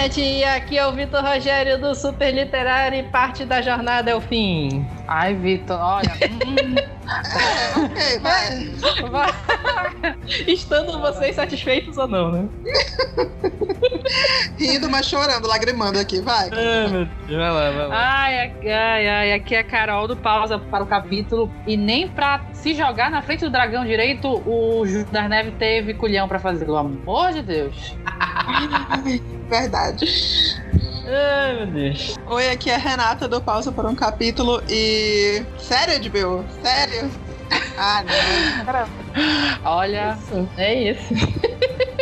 internet, e aqui é o Vitor Rogério do Super Literário e parte da jornada é o fim. Ai, Vitor, olha. É, ok, vai. Estando vocês satisfeitos ou não, né? Rindo, mas chorando, lagrimando aqui, vai. Ai, meu Deus, vai lá, vai lá. ai, ai, ai, aqui é a Carol do Pausa para o capítulo. E nem pra se jogar na frente do dragão direito, o Ju das Neves teve culhão pra fazer. Pelo amor de Deus. Verdade. Ai, meu Deus. Oi, aqui é a Renata do Pausa por um capítulo e. Sério, Edbil? Sério? Ah, não. Olha, É isso.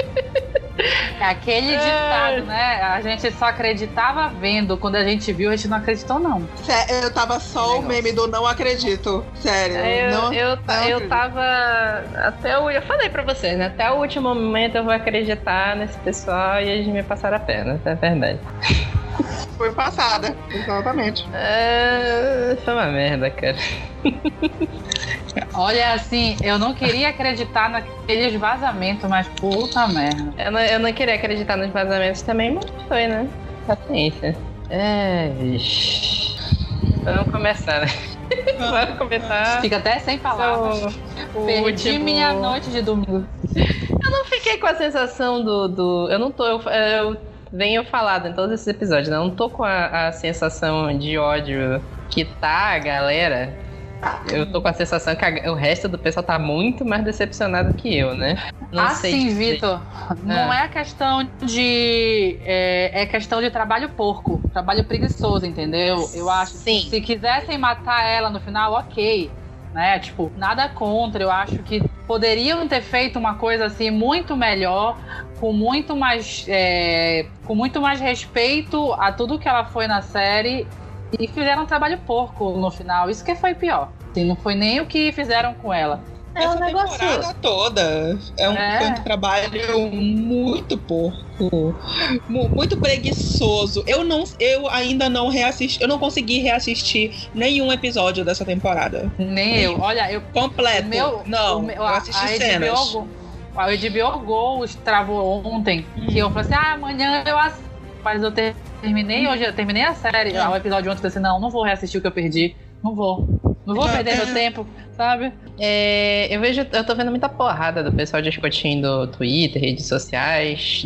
é aquele ditado, né? A gente só acreditava vendo. Quando a gente viu, a gente não acreditou, não. Eu tava só o meme do não acredito. Sério. É, Eu, não, eu, não eu acredito. tava. Até o. Eu falei pra vocês, né? Até o último momento eu vou acreditar nesse pessoal e eles me passaram a perna, essa é verdade. Foi passada. Exatamente. É, foi uma merda, cara. Olha, assim, eu não queria acreditar naqueles vazamentos, mas puta merda. Eu não, eu não queria acreditar nos vazamentos também, mas foi, né? Paciência. É, vixe. Vamos começar, né? Vamos começar. Fica até sem palavras. O, o Perdi último- minha noite de domingo. Eu não fiquei com a sensação do. do eu não tô. Eu, eu venho falado em todos esses episódios, né? Eu não tô com a, a sensação de ódio que tá a galera. Eu tô com a sensação que a- o resto do pessoal tá muito mais decepcionado que eu, né? Não assim, dizer. Vitor, não é questão de. É, é questão de trabalho porco, trabalho preguiçoso, entendeu? Eu acho Sim. que se quisessem matar ela no final, ok. Né? Tipo, nada contra. Eu acho que poderiam ter feito uma coisa assim muito melhor, com muito mais. é, com muito mais respeito a tudo que ela foi na série. E fizeram um trabalho porco no final. Isso que foi pior. Assim, não foi nem o que fizeram com ela. É um Essa negócio. temporada toda é um, É. um trabalho muito porco, mu- muito preguiçoso. Eu não, eu ainda não reassisti, eu não consegui reassistir nenhum episódio dessa temporada Nem eu. Olha, eu completo. Meu, não, o meu- eu assisti a cenas. HBO, a HBO Go travou ontem. Que eu falei assim: ah, amanhã eu assisto. Mas eu ter- terminei hoje, eu terminei a série, É. o episódio ontem, eu falei assim: não, não vou reassistir o que eu perdi. Não vou. Não vou É, perder é. meu tempo, sabe? É, eu vejo, eu tô vendo muita porrada do pessoal discutindo Twitter, redes sociais,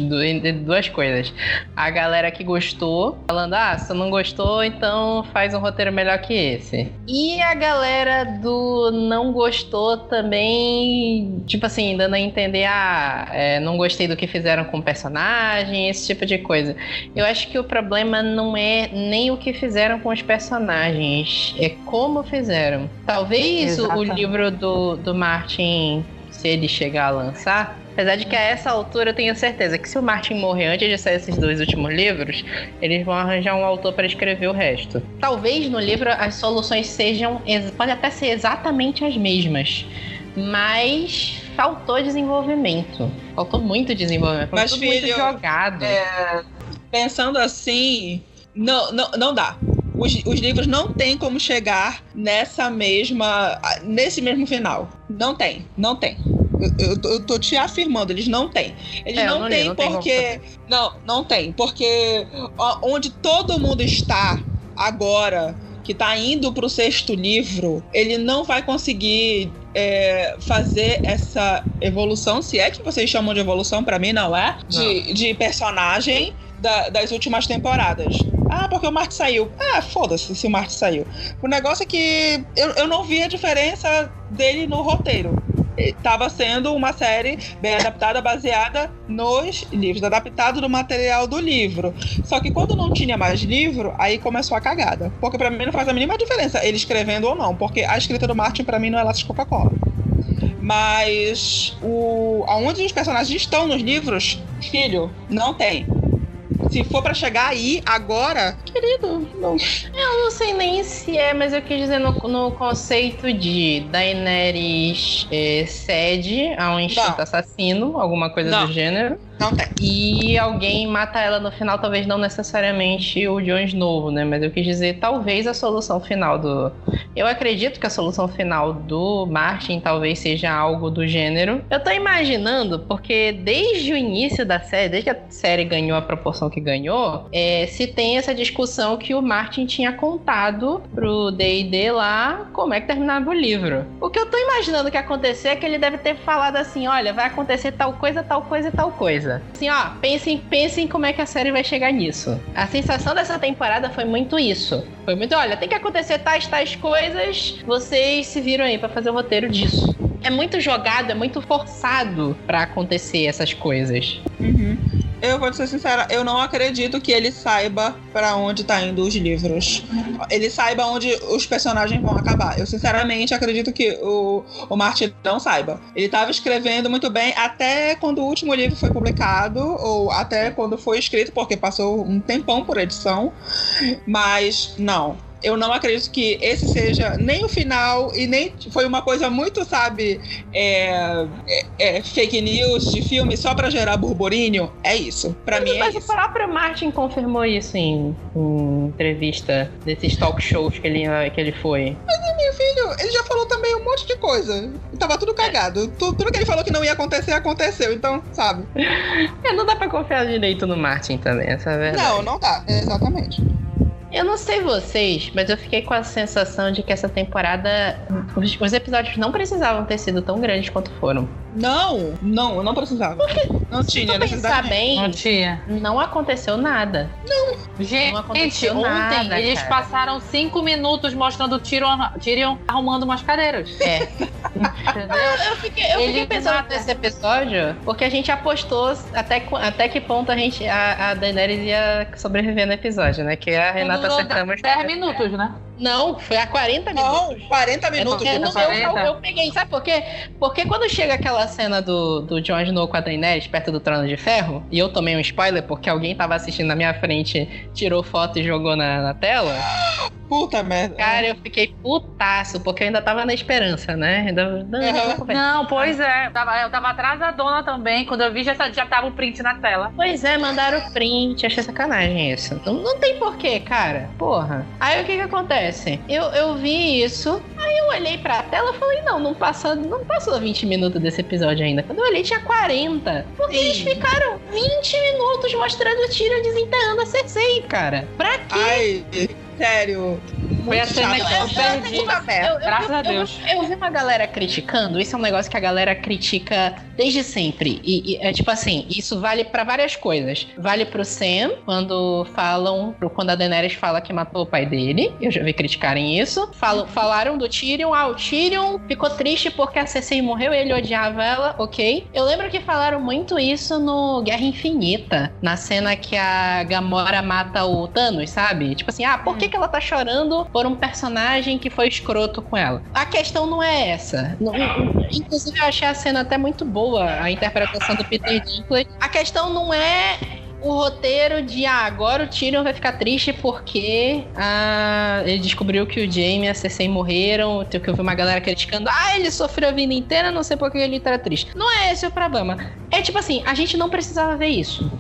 duas coisas. A galera que gostou, falando, ah, se não gostou, então faz um roteiro melhor que esse. E a galera do não gostou também, tipo assim, dando a entender, ah, é, não gostei do que fizeram com o personagem, esse tipo de coisa. Eu acho que o problema não é nem o que fizeram com os personagens, é como fizeram. Talvez o, o livro do, do Martin, se ele chegar a lançar, apesar de que a essa altura eu tenho certeza que se o Martin morrer antes de sair esses dois últimos livros, eles vão arranjar um autor para escrever o resto. Talvez no livro as soluções sejam, podem até ser exatamente as mesmas. Mas faltou desenvolvimento. Faltou muito desenvolvimento. Foi Mas, tudo muito filho, jogado. É, pensando assim, não, não, não dá. Os, os livros não tem como chegar nessa mesma. nesse mesmo final. Não tem, não tem. Eu, eu tô- eu tô te afirmando, eles não têm. Eles É, não não têm não porque. Não, não tem. Porque onde todo mundo está agora, que tá indo pro sexto livro, ele não vai conseguir é, fazer essa evolução, se é que vocês chamam de evolução, pra mim não é, de, de personagem da- das últimas temporadas. Ah, porque o Marte saiu. Ah, foda-se se o Marte saiu. O negócio é que eu, eu não vi a diferença dele no roteiro. Estava sendo uma série bem adaptada, baseada nos livros, adaptado do material do livro. Só que quando não tinha mais livro, aí começou a cagada. Porque pra mim não faz a mínima diferença ele escrevendo ou não, porque a escrita do Martin pra mim não é laços de Coca-Cola. Mas o aonde os personagens estão nos livros, filho, não tem. Se for pra chegar aí agora, querido, não. Eu não sei nem se é, mas eu quis dizer no, no conceito de Daenerys é, cede a um instinto Não. assassino, alguma coisa Não. do gênero. Não tem. E alguém mata ela no final, talvez não necessariamente o Jon Snow, né? Mas eu quis dizer, talvez a solução final do. Eu acredito que a solução final do Martin talvez seja algo do gênero. Eu tô imaginando, porque desde o início da série, desde que a série ganhou a proporção que ganhou, é, se tem essa discussão que o Martin tinha contado pro D&D lá como é que terminava o livro. O que eu tô imaginando que acontecer é que ele deve ter falado assim, olha, vai acontecer tal coisa, tal coisa e tal coisa. Assim, ó, pensem, pensem como é que a série vai chegar nisso. A sensação dessa temporada foi muito isso. Foi muito, olha, tem que acontecer tais, tais coisas, vocês se viram aí para fazer o roteiro disso. É muito jogado, é muito forçado para acontecer essas coisas. Uhum. Eu vou ser sincera, eu não acredito que ele saiba para onde tá indo os livros. Ele saiba onde os personagens vão acabar. Eu sinceramente acredito que o, o Martin não saiba. Ele estava escrevendo muito bem até quando o último livro foi publicado, ou até quando foi escrito, porque passou um tempão por edição. Mas não eu não acredito que esse seja nem o final e nem foi uma coisa muito, sabe, é, é, é fake news de filme só para gerar burburinho. É isso. Para mim mas é o próprio Martin confirmou isso em, em, entrevista desses talk shows que ele, que ele foi. Mas meu filho, ele já falou também um monte de coisa. Tava tudo cagado. Tudo, tudo que ele falou que não ia acontecer, aconteceu. Então, sabe? É, não dá pra confiar direito no Martin também, essa é verdade. Não, não dá. Exatamente. Eu não sei vocês, mas eu fiquei com a sensação de que essa temporada. Os, os episódios não precisavam ter sido tão grandes quanto foram. Não, não, não precisava. Porque, não tinha se pensar bem, não tinha. Não aconteceu nada. Não. Gente, não ontem nada, eles cara. passaram cinco minutos mostrando o Tyrion, Tyrion arrumando umas cadeiras. É. Entendeu? Eu, eu fiquei, eu fiquei pensando mata. nesse episódio, porque a gente apostou até, até que ponto a gente a, a Daenerys ia sobreviver no episódio, né? Que a Renata acertamos. 10 minutos, né? Não, foi a 40 minutos. Não, 40 minutos. É, não, eu, eu, eu, peguei, sabe por quê? Porque quando chega aquela cena do, do Jon Snow com a Daenerys perto do Trono de Ferro, e eu tomei um spoiler porque alguém tava assistindo na minha frente, tirou foto e jogou na, na tela. Puta merda. Cara, eu fiquei putaço, porque eu ainda tava na esperança, né? Ainda, não, uhum. não, pois é. Eu tava, eu tava atrasadona também. Quando eu vi, já, já tava o print na tela. Pois é, mandaram o print. Achei sacanagem isso. Não, não tem porquê, cara. Porra. Aí o que que acontece? Eu, eu vi isso, aí eu olhei pra tela e falei, não, não passou, não passou 20 minutos desse episódio ainda. Quando eu olhei, tinha 40. Porque Sim. eles ficaram 20 minutos mostrando o Tyrion desenterrando a Cersei, cara. Pra quê? Ai, sério. Foi a cena que eu perdi. Graças a Deus. Eu, eu, vi uma galera criticando. Isso é um negócio que a galera critica desde sempre. E, e é tipo assim, isso vale para várias coisas. Vale pro Sam, quando falam, quando a Daenerys fala que matou o pai dele. Eu já vi criticarem isso. Falam, falaram do Tyrion. Ah, o Tyrion ficou triste porque a Cersei morreu e ele odiava ela, ok. Eu lembro que falaram muito isso no Guerra Infinita. Na cena que a Gamora mata o Thanos, sabe? Tipo assim, ah, por que, hum. que ela tá chorando por um personagem que foi escroto com ela. A questão não é essa. inclusive, eu achei a cena até muito boa, a interpretação do Peter Dinklage. A questão não é o roteiro de ah, agora o Tyrion vai ficar triste porque ah, ele descobriu que o Jaime e a Cersei morreram. Tem que eu vi uma galera criticando. Ah, ele sofreu a vida inteira, não sei por que ele tá triste. Não é esse o problema. É tipo assim, a gente não precisava ver isso.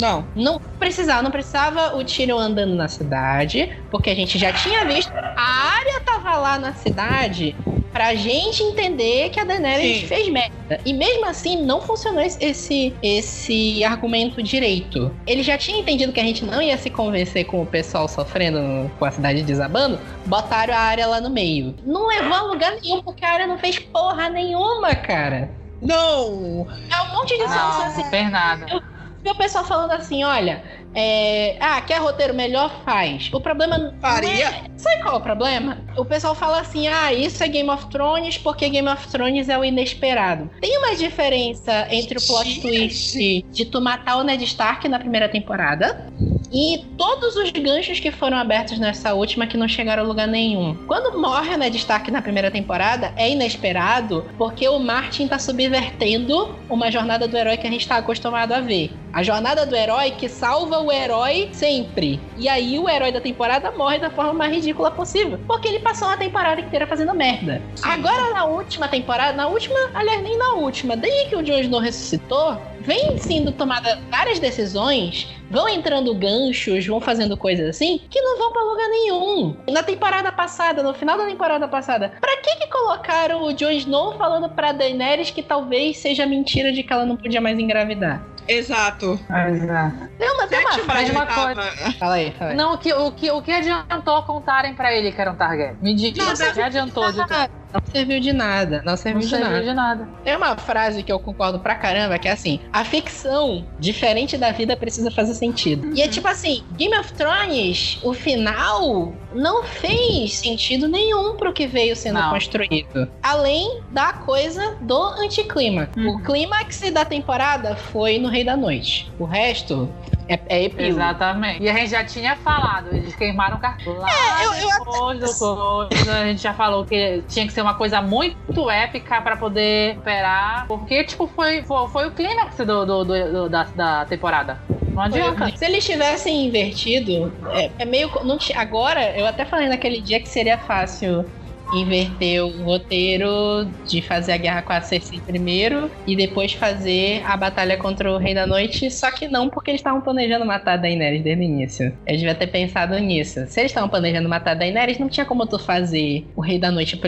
Não. Não precisava, não precisava o Tyrion andando na cidade, porque a gente já tinha visto. A área tava lá na cidade pra gente entender que a Daenerys Sim. fez merda. E mesmo assim, não funcionou esse, esse argumento direito. Ele já tinha entendido que a gente não ia se convencer com o pessoal sofrendo com a cidade desabando, botaram a área lá no meio. Não levou a lugar nenhum, porque a área não fez porra nenhuma, cara. Não! É um monte de não, assim. Não fez nada. Eu, vi o pessoal falando assim, olha, é, ah, quer roteiro melhor? Faz. O problema. Faria? É, sabe qual é o problema? O pessoal fala assim: ah, isso é Game of Thrones porque Game of Thrones é o inesperado. Tem uma diferença entre o plot twist de tu matar o Ned Stark na primeira temporada e todos os ganchos que foram abertos nessa última que não chegaram a lugar nenhum. Quando morre o Ned Stark na primeira temporada, é inesperado porque o Martin tá subvertendo uma jornada do herói que a gente tá acostumado a ver. A jornada do herói que salva o herói sempre. E aí o herói da temporada morre da forma mais ridícula possível. Porque ele passou uma temporada inteira fazendo merda. Sim. Agora na última temporada, na última, aliás, nem na última, desde que o Jon Snow ressuscitou, vem sendo tomada várias decisões, vão entrando ganchos, vão fazendo coisas assim, que não vão para lugar nenhum. Na temporada passada, no final da temporada passada, para que que colocaram o Jon Snow falando para Daenerys que talvez seja mentira de que ela não podia mais engravidar? Exato. Exato. Tem uma, tem uma frase, uma coisa. Fala aí, fala aí. Não, o que, o, que, o que adiantou contarem pra ele que era um Targaryen? Me diga, o que adiantou de tudo? Não serviu de nada. Não serviu, não de, serviu nada. de nada. Tem uma frase que eu concordo pra caramba, que é assim: a ficção, diferente da vida, precisa fazer sentido. Uhum. E é tipo assim: Game of Thrones, o final não fez sentido nenhum pro que veio sendo não. construído. Além da coisa do anticlima. Uhum. O clímax da temporada foi no Rei da Noite. O resto é, é epílogo. Exatamente. E a gente já tinha falado, eles queimaram o cartão. Lá é, eu, eu depois do coisa, a gente já falou que tinha que ser uma coisa muito épica pra poder operar. Porque, tipo, foi, foi, foi o clímax do, do, do, do da, da temporada. Não adianta. Se eles tivessem invertido, é, é meio. Não, agora, eu até falei naquele dia que seria fácil inverter o roteiro de fazer a guerra com a Cersei primeiro e depois fazer a batalha contra o Rei da Noite, só que não porque eles estavam planejando matar a Daenerys desde o início. Eles deviam ter pensado nisso. Se eles estavam planejando matar a Daenerys, não tinha como tu fazer o Rei da Noite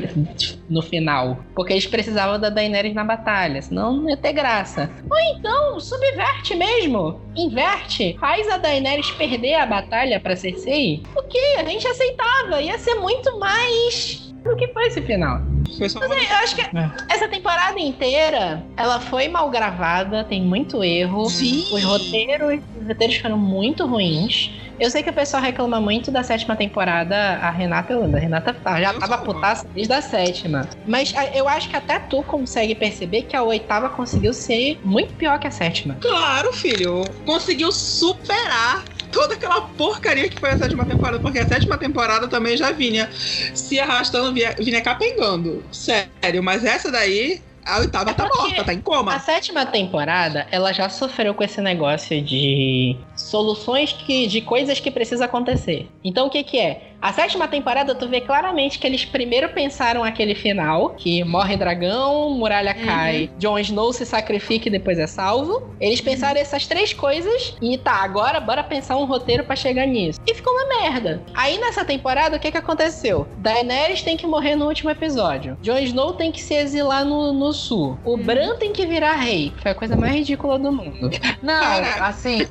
no final, porque eles precisavam da Daenerys na batalha, senão não ia ter graça. Ou então, subverte mesmo. Inverte. Faz a Daenerys perder a batalha pra Cersei. O que? A gente aceitava. Ia ser muito mais o que foi esse final? Foi só Mas, eu acho que é. essa temporada inteira, ela foi mal gravada, tem muito erro. Sim. Os roteiros, os roteiros foram muito ruins. Eu sei que o pessoal reclama muito da sétima temporada, a Renata, a Renata já tava putaça desde a sétima. Mas eu acho que até tu consegue perceber que a oitava conseguiu ser muito pior que a sétima. Claro, filho. Conseguiu superar toda aquela porcaria que foi a sétima temporada, porque a sétima temporada também já vinha se arrastando, vinha, vinha capengando. Sério, mas essa daí a oitava é tá morta, tá em coma. A sétima temporada, ela já sofreu com esse negócio de soluções que, de coisas que precisam acontecer. Então o que que é? A sétima temporada, tu vê claramente que eles primeiro pensaram aquele final, que morre dragão, muralha uhum. cai, Jon Snow se sacrifica e depois é salvo. Eles pensaram uhum. essas três coisas e tá, agora bora pensar um roteiro para chegar nisso. E ficou uma merda. Aí nessa temporada, o que que aconteceu? Daenerys tem que morrer no último episódio. Jon Snow tem que se exilar no, no sul. O uhum. Bran tem que virar rei. Foi a coisa mais ridícula do mundo. Não, assim...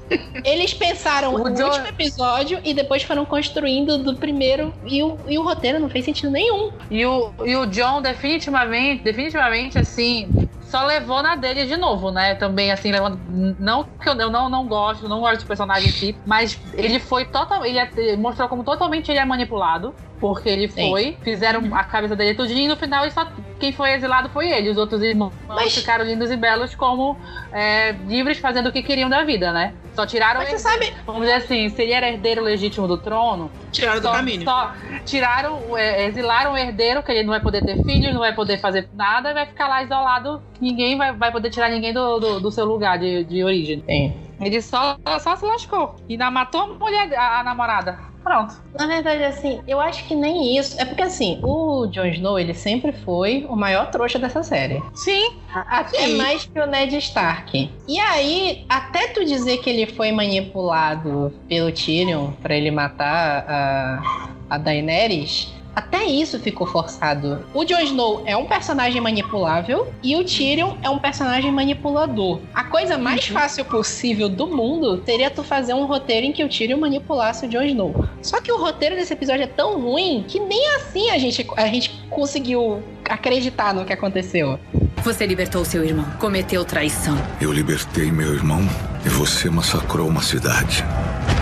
Eles pensaram o, o John... último episódio e depois foram construindo do primeiro e o, e o roteiro não fez sentido nenhum. E o, e o John definitivamente, definitivamente assim, só levou na dele de novo, né? Também, assim, levando. Não que eu, eu não, não gosto, não gosto do personagem em si, mas ele foi totalmente. Ele mostrou como totalmente ele é manipulado. Porque ele foi, Sim. fizeram a cabeça dele tudinho e no final só, quem foi exilado foi ele. Os outros irmãos Mas... ficaram lindos e belos como é, livres fazendo o que queriam da vida, né? Só tiraram Mas você sabe... Vamos dizer assim, se ele era herdeiro legítimo do trono... Tiraram só, do caminho. Só tiraram, é, exilaram o herdeiro, que ele não vai poder ter filhos, não vai poder fazer nada, e vai ficar lá isolado. Ninguém vai, vai poder tirar ninguém do, do, do seu lugar de, de origem. Sim. Ele só, só se lascou. E ainda matou a mulher, a, a namorada. Pronto. Na verdade, assim, eu acho que nem isso. É porque, assim, o Jon Snow, ele sempre foi o maior trouxa dessa série. Sim. Até Sim. mais que o Ned Stark. E aí, até tu dizer que ele foi manipulado pelo Tyrion para ele matar a, a Daenerys até isso ficou forçado. O Jon Snow é um personagem manipulável e o Tyrion é um personagem manipulador. A coisa mais uhum. fácil possível do mundo seria tu fazer um roteiro em que o Tyrion manipulasse o Jon Snow. Só que o roteiro desse episódio é tão ruim que nem assim a gente, a gente conseguiu acreditar no que aconteceu. Você libertou seu irmão, cometeu traição. Eu libertei meu irmão e você massacrou uma cidade.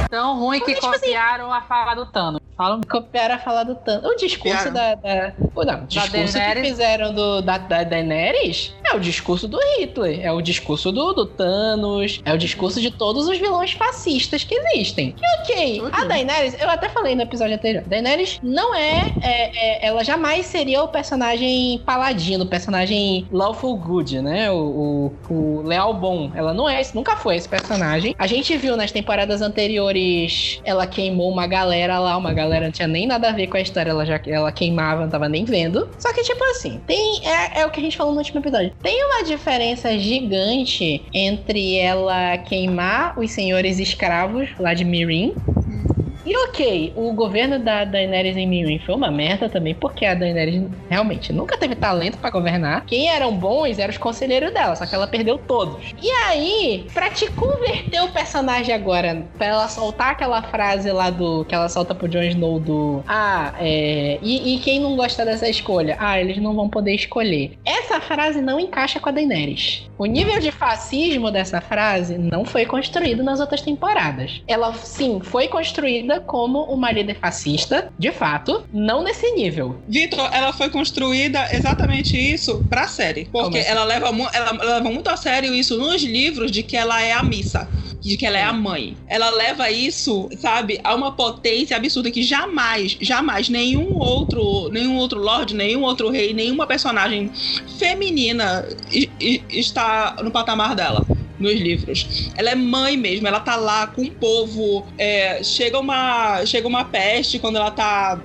Tão ruim que tipo assim, copiaram assim... a fala do Thanos. Fala. Copiaram a fala do Thanos. O discurso da. da o não, o discurso que Daenerys. fizeram do, da, da Daenerys é o discurso do Hitler. É o discurso do, do Thanos. É o discurso de todos os vilões fascistas que existem. E ok, a Daenerys, eu até falei no episódio anterior. Daenerys não é, é- é- Ela jamais seria o personagem paladino, o personagem lawful good, né? O, o, o leal bom. Ela não é, nunca foi esse personagem. A gente viu nas temporadas anteriores ela queimou uma galera lá, uma galera não tinha nem nada a ver com a história, ela já ela queimava, não tava nem vendo. Só que, tipo assim, tem. É, é o que a gente falou no último episódio. Tem uma diferença gigante entre ela queimar os senhores escravos lá de Mirin. E ok, o governo da Daenerys em Mirin foi uma merda também, porque a Daenerys realmente nunca teve talento pra governar. Quem eram bons eram os conselheiros dela, só que ela perdeu todos. E aí, pra te converter o personagem agora, pra ela soltar aquela frase lá do. que ela solta pro Jon Snow do. Ah, é. E, e quem não gosta dessa escolha? Ah, eles não vão poder escolher. Essa frase não encaixa com a Daenerys. O nível de fascismo dessa frase não foi construído nas outras temporadas. Ela, sim, foi construída como uma líder fascista, de fato, não nesse nível. Vitor, ela foi construída exatamente isso pra série. Porque assim? ela, leva ela leva muito a sério isso nos livros de que ela é a missa. De que ela é a mãe. Ela leva isso, sabe, a uma potência absurda que jamais, jamais nenhum outro, nenhum outro lord, nenhum outro rei, nenhuma personagem feminina está no patamar dela. Nos livros. Ela é mãe mesmo, ela tá lá com o povo. é, chega, uma, chega uma peste quando ela tá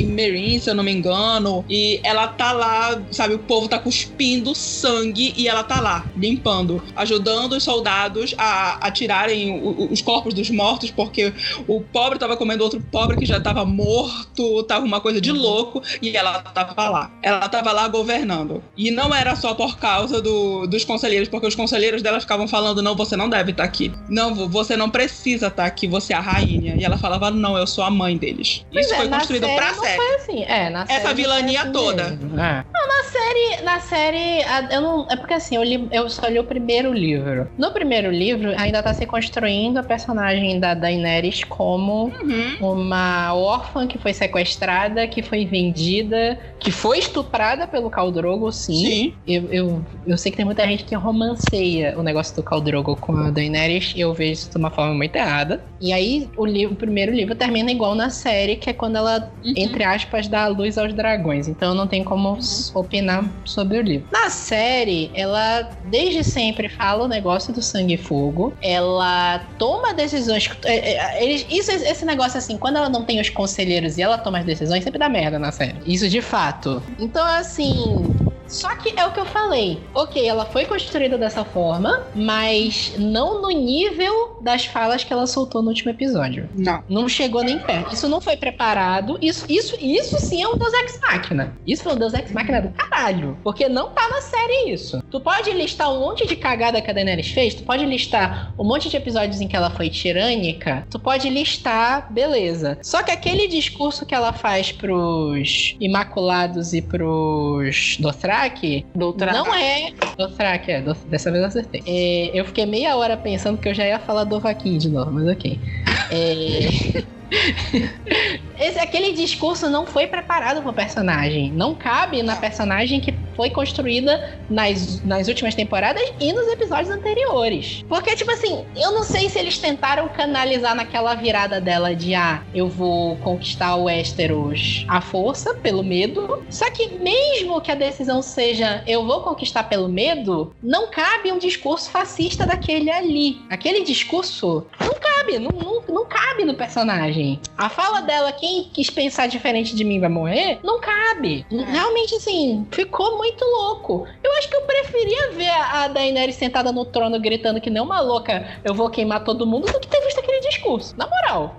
em Meereen, se eu não me engano. E ela tá lá, sabe? O povo tá cuspindo sangue e ela tá lá, limpando, ajudando os soldados a, a tirarem o- os corpos dos mortos, porque o pobre tava comendo outro pobre que já tava morto, tava uma coisa de louco, e ela tava lá. Ela tava lá governando. E não era só por causa do- dos conselheiros, porque os conselheiros dela ficavam falando: não, você não deve estar aqui. Não, vo- você não precisa estar aqui, você é a rainha. E ela falava: não, eu sou a mãe deles. Pois Isso é, foi construído pra série. Foi assim, é, na série Essa vilania assim toda. É. Não, na série, na série, eu não, é porque assim, eu, li, eu só li o primeiro livro. No primeiro livro, ainda tá se construindo a personagem da Daenerys como Uhum. uma órfã que foi sequestrada, que foi vendida, que foi estuprada pelo Khal Drogo, sim. Sim. Eu, eu, eu sei que tem muita gente que romanceia o negócio do Khal Drogo com a Daenerys, e eu vejo isso de uma forma muito errada. E aí, o, livro, o primeiro livro termina igual na série, que é quando ela, Uhum. Entre aspas, dá a luz aos dragões. Então não tem como s- opinar sobre o livro. Na série, ela desde sempre fala o negócio do sangue e fogo. Ela toma decisões. é, é, eles- isso, esse negócio assim, quando ela não tem os conselheiros e ela toma as decisões, sempre dá merda na série. Isso de fato. Então, assim. Só que é o que eu falei. Ok, ela foi construída dessa forma, mas não no nível das falas que ela soltou no último episódio. Não. Não chegou nem perto. Isso não foi preparado. Isso, isso, isso sim é um Deus Ex Machina. Isso foi um Deus Ex Machina do caralho. Porque não tá na série isso. Tu pode listar um monte de cagada que a Daenerys fez. Tu pode listar um monte de episódios em que ela foi tirânica. Tu pode listar, beleza. Só que aquele discurso que ela faz pros Imaculados e pros Dothraki Doutora. não é. Dothraki, é. Doth- Dessa vez eu acertei. É, eu fiquei meia hora pensando que eu já ia falar do Vaquinho de novo, mas ok. É... Esse, aquele discurso não foi preparado pro personagem. Não cabe na personagem que foi construída nas, nas últimas temporadas e nos episódios anteriores. Porque, tipo assim, eu não sei se eles tentaram canalizar naquela virada dela de ah, eu vou conquistar o Westeros à força, pelo medo. Só que mesmo que a decisão seja eu vou conquistar pelo medo, não cabe um discurso fascista daquele ali. Aquele discurso não cabe, não, não, não cabe no personagem. A fala dela, quem quis pensar diferente de mim vai morrer, não cabe. Realmente, assim, ficou muito louco. Eu acho que eu preferia ver a Daenerys sentada no trono gritando que nem uma louca, eu vou queimar todo mundo, do que ter visto aquele discurso. Na moral.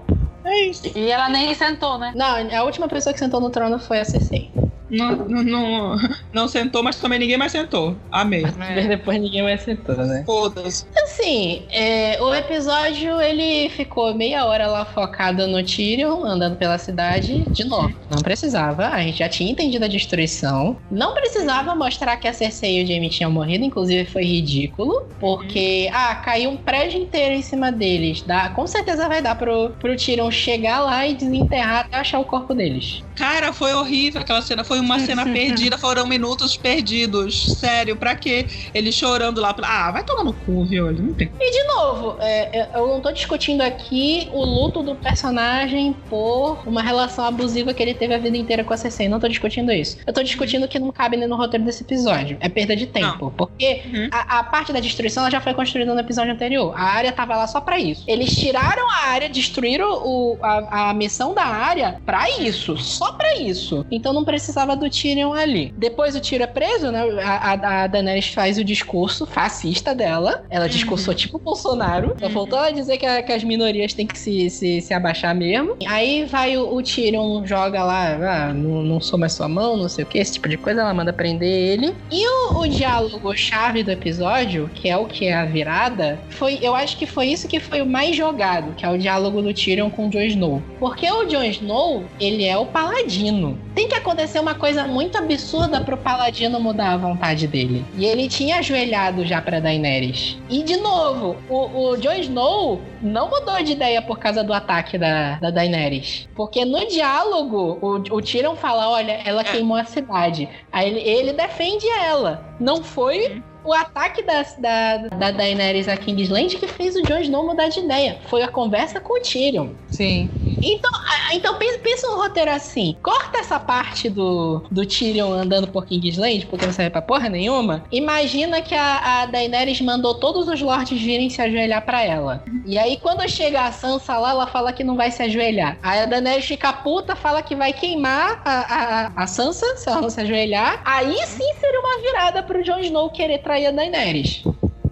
É isso. E ela nem sentou, né? Não, a última pessoa que sentou no trono foi a Cersei. Não, não, não, não sentou, mas também ninguém mais sentou. Amei. Mas depois ninguém mais sentou, né? Foda-se. Assim, é, o episódio ele ficou meia hora lá focado no Tyrion, andando pela cidade. De novo, não precisava. A gente já tinha entendido a destruição. Não precisava mostrar que a Cersei e o Jaime tinham morrido. Inclusive, foi ridículo. Porque, ah, caiu um prédio inteiro em cima deles. Dá, com certeza vai dar pro, pro Tyrion chegar lá e desenterrar até achar o corpo deles. Cara, foi horrível aquela cena. Foi uma cena perdida. Foram minutos perdidos. Sério, pra quê? Ele chorando lá. Ah, vai tomar no cu, viu? Ele não tem. E de novo, é, é, eu não tô discutindo aqui o luto do personagem por uma relação abusiva que ele teve a vida inteira com a Cersei. Não tô discutindo isso. Eu tô discutindo que não cabe nem no roteiro desse episódio. É perda de tempo. Porque Uhum. a, a parte da destruição ela já foi construída no episódio anterior. A área tava lá só pra isso. Eles tiraram a área, destruíram o, a, a missão da área pra isso. Só pra isso. Então não precisava do Tyrion ali. Depois o Tyrion é preso, né? A, a, Daenerys faz o discurso fascista dela. Ela discursou tipo Bolsonaro. Só faltou ela dizer que, a- que as minorias têm que se, se, se abaixar mesmo. Aí vai o, o Tyrion, joga lá, ah, não, não sou mais sua mão, não sei o que, esse tipo de coisa. Ela manda prender ele. E o, o diálogo chave do episódio, que é o que é a virada, foi, eu acho que foi isso que foi o mais jogado, que é o diálogo do Tyrion com o Jon Snow. Porque o Jon Snow, ele é o paladino. Tem que acontecer uma coisa muito absurda pro paladino mudar a vontade dele. E ele tinha ajoelhado já pra Daenerys. E de novo, o, o Jon Snow não mudou de ideia por causa do ataque da, da Daenerys. Porque no diálogo, o, o Tyrion fala: olha, ela queimou a cidade. Aí ele, ele defende ela. Não foi o ataque da, da, da Daenerys a Kingsland que fez o Jon Snow mudar de ideia. Foi a conversa com o Tyrion. Sim. Então, então pensa, um roteiro assim. Corta essa parte do, do Tyrion andando por Kingsland, porque não serve pra porra nenhuma. Imagina que a, a Daenerys mandou todos os lords virem se ajoelhar pra ela. E aí, quando chega a Sansa lá, ela fala que não vai se ajoelhar. Aí a Daenerys fica puta, fala que vai queimar a, a, a Sansa se ela não se ajoelhar. Aí sim seria uma virada pro Jon Snow querer trair a Daenerys.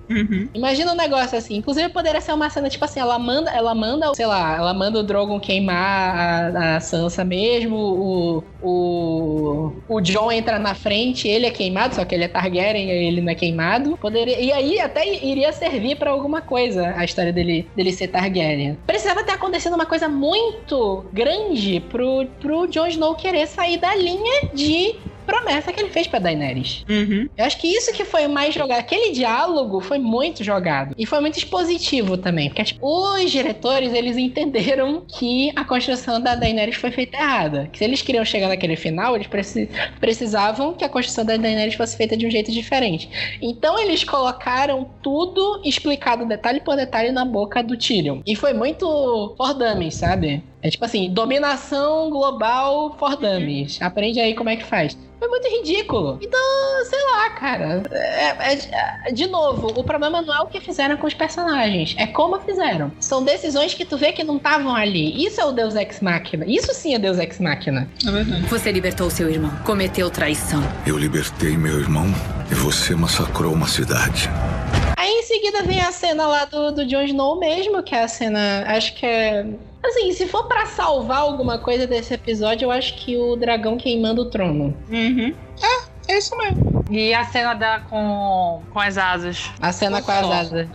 Uhum. Imagina um negócio assim. Inclusive, poderia ser uma cena, tipo assim, ela manda, ela manda, sei lá, ela manda o Drogon queimar a, a Sansa mesmo, o, o, o Jon entra na frente, ele é queimado, só que ele é Targaryen e ele não é queimado. Poderia, e aí até iria servir pra alguma coisa a história dele, dele ser Targaryen. Precisava ter acontecido uma coisa muito grande pro, pro Jon Snow querer sair da linha de promessa que ele fez pra Daenerys. Uhum. Eu acho que isso que foi mais jogado. Aquele diálogo foi muito jogado. E foi muito expositivo também. Porque tipo, os diretores, eles entenderam que a construção da Daenerys foi feita errada. Que se eles queriam chegar naquele final, eles preci- precisavam que a construção da Daenerys fosse feita de um jeito diferente. Então eles colocaram tudo explicado detalhe por detalhe na boca do Tyrion. E foi muito for dummies, sabe? É tipo assim, dominação global for dummies. Aprende aí como é que faz. Foi muito ridículo. Então, sei lá, cara. É- é- é- de novo, o problema não é o que fizeram com os personagens, é como fizeram. São decisões que tu vê que não estavam ali. Isso é o Deus Ex Machina. Isso sim é Deus Ex Machina. É verdade. Você libertou seu irmão. Cometeu traição. Eu libertei meu irmão e você massacrou uma cidade. Aí em seguida vem a cena lá do, do Jon Snow mesmo, que é a cena. Acho que é. Assim, se for pra salvar alguma coisa desse episódio, eu acho que o dragão queimando o trono. Uhum. É, é isso mesmo. E a cena da, com, com as asas. A cena com as asas.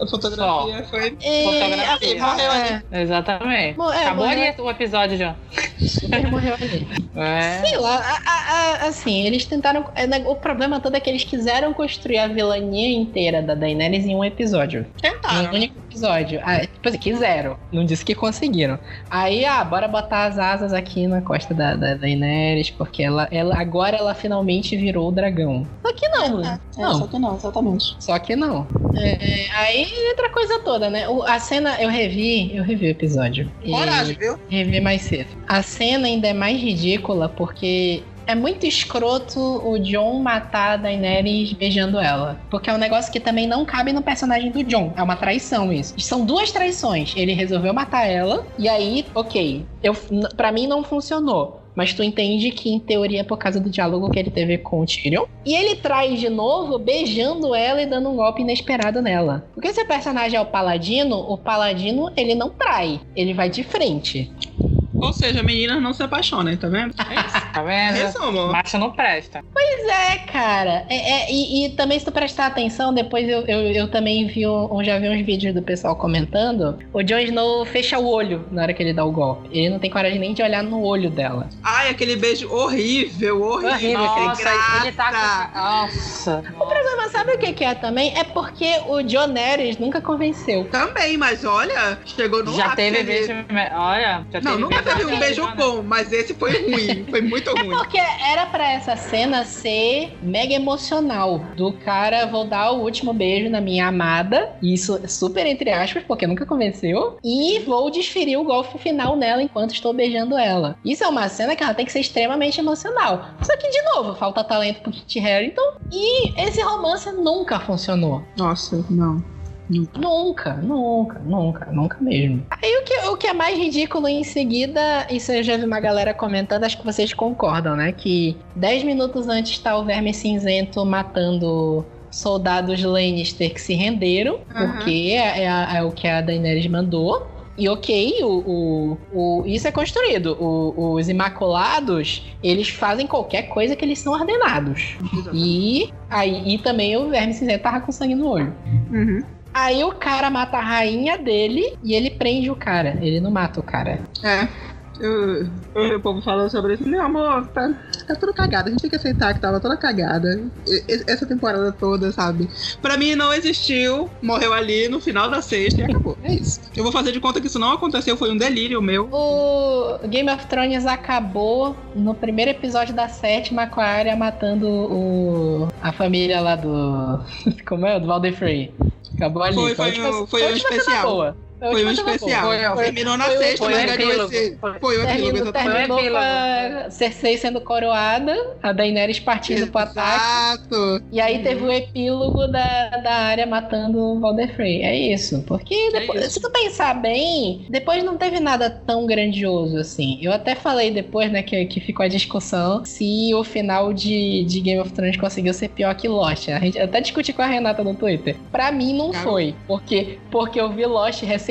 A fotografia foi. E- Fotografia. assim, morreu ali. Exatamente. Mo- é, Acabou morreu- ali o episódio já. Super morreu ali. É. Sei lá, a- a- a- assim, eles tentaram. é, né, O problema todo é que eles quiseram construir a vilania inteira da Daenerys em um episódio. Tentaram. único episódio. Ah, tipo assim, quiseram. Não disse que conseguiram. Aí, ah, bora botar as asas aqui na costa da, da Daenerys, porque ela, ela agora ela finalmente virou o dragão. Só que não, É, não. só que não, exatamente. Só que não. É, aí entra a coisa toda, né? O- a cena, eu revi, eu revi o episódio. E- Coragem, viu? Rever mais cedo. A cena ainda é mais ridícula porque é muito escroto o John matar a Daenerys beijando ela. Porque é um negócio que também não cabe no personagem do John. É uma traição isso. São duas traições. Ele resolveu matar ela e aí, ok. Eu, pra mim não funcionou. Mas tu entende que, em teoria, é por causa do diálogo que ele teve com o Tyrion. E ele traz de novo, beijando ela e dando um golpe inesperado nela. Porque se o personagem é o paladino, o paladino, ele não trai. Ele vai de frente. Ou seja, meninas não se apaixonem, tá vendo? É isso. Tá vendo? Resumo. Macho não presta. Pois é, cara. É, é, e, e também, se tu prestar atenção, depois eu, eu, eu também vi, um, já vi uns vídeos do pessoal comentando. O Jon Snow fecha o olho na hora que ele dá o golpe. Ele não tem coragem nem de olhar no olho dela. Ai, aquele beijo horrível, horrível. Horrível, Nossa, ele tá com. Nossa. O problema, sabe o que, que é também? É porque o John Neres nunca convenceu. Também, mas olha, chegou no Já teve beijo. Olha, já Não, teve nunca teve um beijo bom, mas esse foi ruim. Foi muito É ruim. porque era pra essa cena ser mega emocional. Do cara, vou dar o último beijo na minha amada. Isso super entre aspas, porque nunca convenceu. E vou desferir o golpe final nela enquanto estou beijando ela. Isso é uma cena que ela tem que ser extremamente emocional. Só que, de novo, falta talento pro Kit Harington. E esse romance nunca funcionou. Nossa, não. Nunca, nunca, nunca, nunca mesmo. Aí o que, o que é mais ridículo em seguida, isso eu já vi uma galera comentando, acho que vocês concordam, né? Que 10 minutos antes tá o Verme Cinzento matando soldados Lannister que se renderam, Aham. porque é, é é o que a Daenerys mandou. E ok, o, o, o- isso é construído. O- os Imaculados, eles fazem qualquer coisa que eles são ordenados. E aí e também o Verme Cinzento tava com sangue no olho. Uhum. Aí o cara mata a rainha dele e ele prende o cara. Ele não mata o cara. É. Eu, eu- o povo falou sobre isso. Meu amor, tá, tá tudo cagado. A gente tem que aceitar que tava toda cagada. E- Essa temporada toda, sabe? Pra mim não existiu. Morreu ali no final da sexta e acabou. É isso. Eu vou fazer de conta que isso não aconteceu. Foi um delírio meu. O Game of Thrones acabou no primeiro episódio da sétima com a Arya matando o, a família lá do. Como é? Do Valder Frey. Acabou ali. Foi- foi a última- um- foi a um última cena especial. boa. Foi um especial. boa. Foi- Terminou na foi sexta, foi mas o ganhou epílogo. esse. Foi- Foi o epílogo, Terminou, Foi com a Cersei sendo coroada, a Daenerys partindo pro ataque. Exato. E aí teve o epílogo da, da área matando o Valder Frey. É isso. Porque depois- isso. se tu pensar bem, depois não teve nada tão grandioso assim. Eu até falei depois, né, que, que ficou a discussão se o final de, de Game of Thrones conseguiu ser pior que Lost. A gente até discuti com a Renata no Twitter. Pra mim não Cara. foi. Porque, porque eu vi Lost recentemente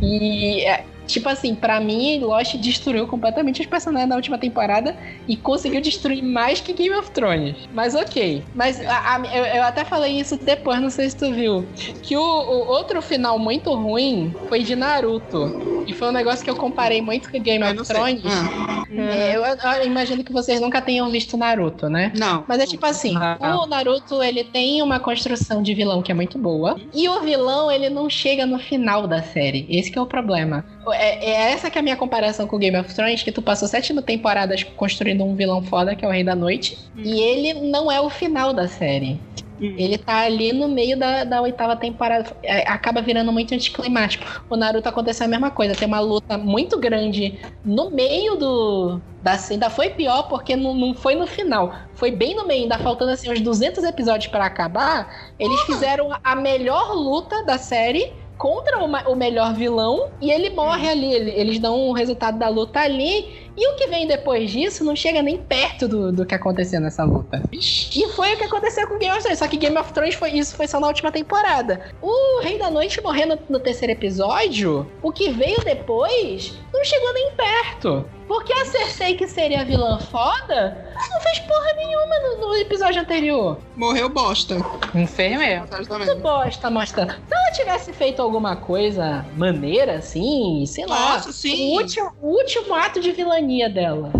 e. Tipo assim, pra mim, Lost destruiu completamente os personagens da última temporada e conseguiu destruir mais que Game of Thrones. Mas ok. Mas a- a- eu, eu até falei isso depois, não sei se tu viu. Que o, o outro final muito ruim foi de Naruto. E foi um negócio que eu comparei muito com Game Eu of. Thrones. Ah, É, eu, eu imagino que vocês nunca tenham visto Naruto, né? não. Mas é tipo assim, Ah. o Naruto ele tem uma construção de vilão que é muito boa. E o vilão ele não chega no final da série. Esse que é o problema. É, é essa que é a minha comparação com o Game of Thrones, que tu passou sete temporadas construindo um vilão foda, que é o Rei da Noite. E ele não é o final da série. Hum. Ele tá ali no meio da, da oitava temporada. É, acaba virando muito anticlimático. O Naruto aconteceu a mesma coisa. Tem uma luta muito grande no meio do. Da, ainda foi pior porque não, não foi no final. Foi bem no meio. Ainda faltando assim uns 200 episódios pra acabar. Eles fizeram a melhor luta da série contra o, o melhor vilão e ele morre ali. Ele- Eles dão o resultado da luta ali. E o que vem depois disso não chega nem perto do, do que aconteceu nessa luta. E foi o que aconteceu com Game of Thrones. Só que Game of Thrones foi isso, foi só na última temporada. O Rei da Noite morrendo no terceiro episódio, o que veio depois não chegou nem perto. Porque a Cersei, que seria a vilã foda, não fez porra nenhuma no, no episódio anterior. Morreu bosta. Não fez mesmo. Muito bosta, mostrando. Se ela tivesse feito alguma coisa maneira, assim, sei lá. Nossa, sim. O último, o último ato de vilania dela.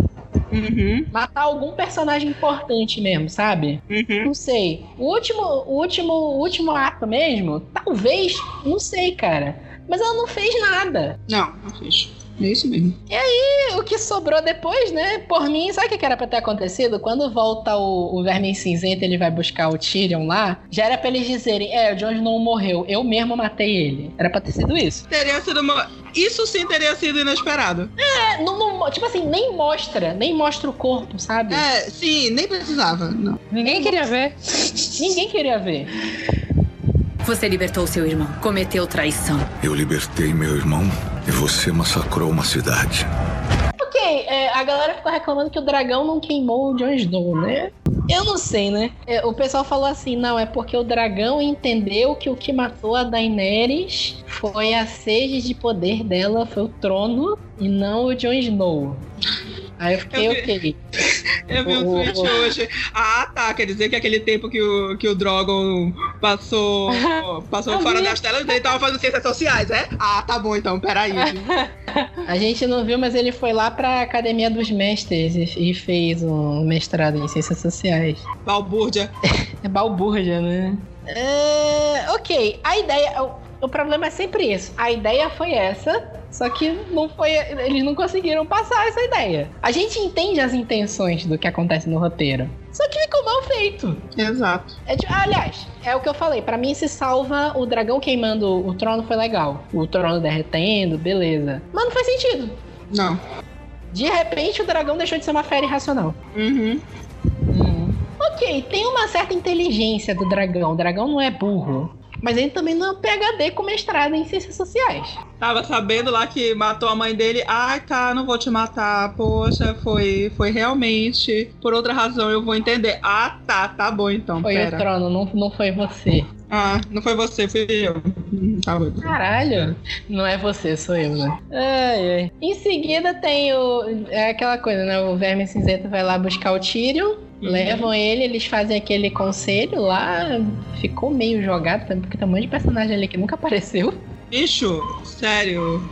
Uhum, Matar algum personagem importante mesmo, sabe? uhum. Não sei. O último, o último, o último ato mesmo, talvez, não sei, cara. Mas ela não fez nada. Não, não fez. É isso mesmo. E o que sobrou depois, né? Por mim, sabe o que era pra ter acontecido? Quando volta o, o Verme Cinzento ele vai buscar o Tyrion lá, já era pra eles dizerem: É, o Jon Snow morreu, eu mesmo matei ele. Era pra ter sido isso. Teria sido uma... Isso sim teria sido inesperado. É, não, não- tipo assim, nem mostra, nem mostra o corpo, sabe? É, sim, nem precisava. Não. Ninguém queria ver. Ninguém queria ver. Você libertou seu irmão. Cometeu traição. Eu libertei meu irmão e você massacrou uma cidade. Ok, é, a galera ficou reclamando que o dragão não queimou o Jon Snow, né? Eu não sei, né? É, O pessoal falou assim, não, é porque o dragão entendeu que o que matou a Daenerys foi a sede de poder dela, foi o trono, e não o Jon Snow. Aí eu fiquei, Eu vi- ok. Eu vi um tweet hoje. Ah, tá. Quer dizer que aquele tempo que o, que o Drogon passou, passou fora vi. das telas, ele tava fazendo ciências sociais, é? Ah, tá bom então, peraí. A gente não viu, mas ele foi lá pra Academia dos Mestres e, e fez um mestrado em Ciências Sociais. Balbúrdia. É balbúrdia, né? É, ok, a ideia. O, o problema é sempre isso. A ideia foi essa, só que não foi. Eles não conseguiram passar essa ideia. A gente entende as intenções do que acontece no roteiro. Só que ficou mal feito. Exato. É aliás, é o que eu falei. Pra mim, se salva o dragão queimando o trono foi legal. O trono derretendo, beleza. Mas não faz sentido. Não. De repente, o dragão deixou de ser uma fera irracional. Uhum. Ok, tem uma certa inteligência do dragão. O dragão não é burro. Mas ele também não é um PHD com mestrado em ciências sociais. Tava sabendo lá que matou a mãe dele. Ai, tá, não vou te matar. Poxa, foi, foi realmente. Por outra razão eu vou entender. Ah, tá, tá bom então. Foi pera. o trono, não, não foi você. Ah, não foi você, fui eu. Hum, Tá bom. Caralho. Não é você, sou eu, né? Ai, ai. Em seguida tem o. É aquela coisa, né? O Verme Cinzento vai lá buscar o Tyrion. Levam ele, eles fazem aquele conselho lá. Ficou meio jogado também, porque tem um monte de personagem ali que nunca apareceu. Bicho, sério.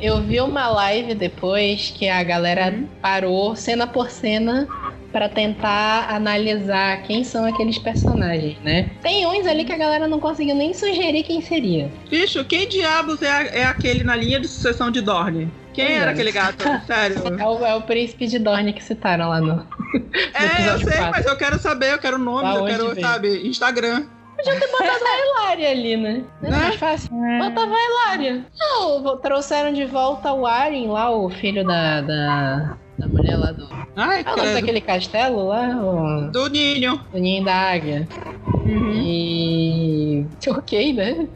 Eu vi uma live depois que a galera Uhum. parou cena por cena pra tentar analisar quem são aqueles personagens, né? Tem uns ali que a galera não conseguiu nem sugerir quem seria. Bicho, quem diabos é, a- é aquele na linha de sucessão de Dorne? Quem era é. aquele gato? Sério. É o, é o príncipe de Dorne que citaram lá no. É, eu sei, quatro. mas eu quero saber, eu quero nome, Da eu quero, veio? sabe, Instagram. Hilária ali, né? Não é Né? mais fácil. Botava a Hilária. Não, trouxeram de volta o Arryn lá, o filho da. da, da mulher lá do. Ai, Ah, credo. daquele castelo lá? O, Do Ninho. o Ninho da Águia. Uhum. E. Ok, né?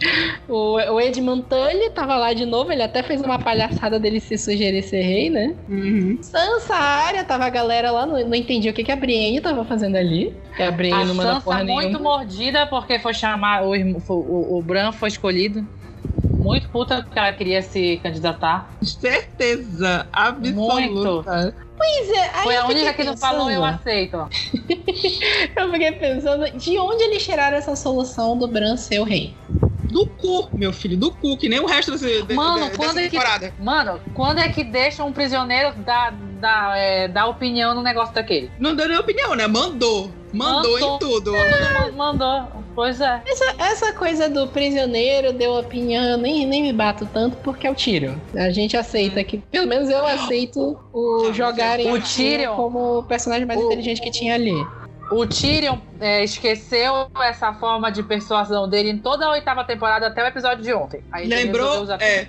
O, o Edmund Tully tava lá de novo, ele até fez uma palhaçada dele se sugerir ser rei, né? Uhum. Sansa área, tava a galera lá, não, não entendi o que, que a Brienne tava fazendo ali. Que a Brienne A não manda Sansa porra muito nenhuma. mordida porque foi chamar o, o, o Bran foi escolhido. Muito puta porque ela queria se candidatar. Certeza absoluta. Pois é, aí foi a única que não falou eu aceito. Eu fiquei pensando, de onde eles tiraram essa solução do Bran ser o rei? Do cu, meu filho, do cu, que nem o resto desse, de, Mano, de- quando dessa é que- temporada. Mano, quando é que deixa um prisioneiro dar, dar, é, dar opinião no negócio daquele? Não deu nem opinião, né? Mandou. Mandou, Mandou. em tudo. Man- Mandou. Pois é. Essa, essa coisa do prisioneiro deu opinião, eu nem, nem me bato tanto porque é o Tyrion. A gente aceita que, pelo menos eu aceito o jogarem o Tyrion- como o personagem mais o- inteligente que tinha ali. O Tyrion é, esqueceu essa forma de persuasão dele em toda a oitava temporada até o episódio de ontem. Aí ele Lembrou? É.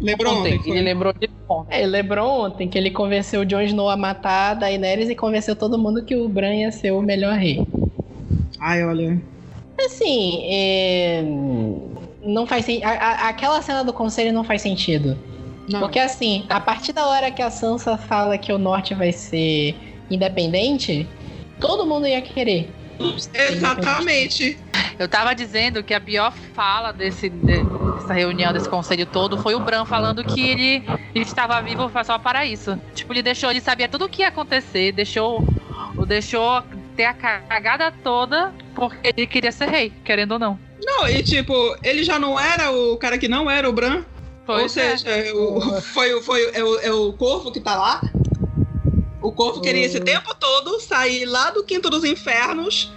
Lembrou ontem. ontem? Ele lembrou de ontem. É, ele lembrou ontem que ele convenceu o Jon Snow a matar a Daenerys e convenceu todo mundo que o Bran ia ser o melhor rei. Ai, olha. Assim, é, não faz sentido. Aquela cena do conselho não faz sentido. Não. Porque assim, a partir da hora que a Sansa fala que o norte vai ser independente, todo mundo ia querer. Exatamente. Eu tava dizendo que a pior fala desse, de- dessa reunião, desse conselho todo, foi o Bran falando que ele, ele estava vivo só para isso. Tipo, ele deixou, ele sabia tudo o que ia acontecer, deixou, o deixou ter a cagada toda porque ele queria ser rei, querendo ou não. Não, e tipo, ele já não era o cara que não era o Bran. Ou Pois é. seja, o- foi, o- foi, é, o, é o corvo que tá lá. O corvo queria esse tempo todo sair lá do Quinto dos Infernos,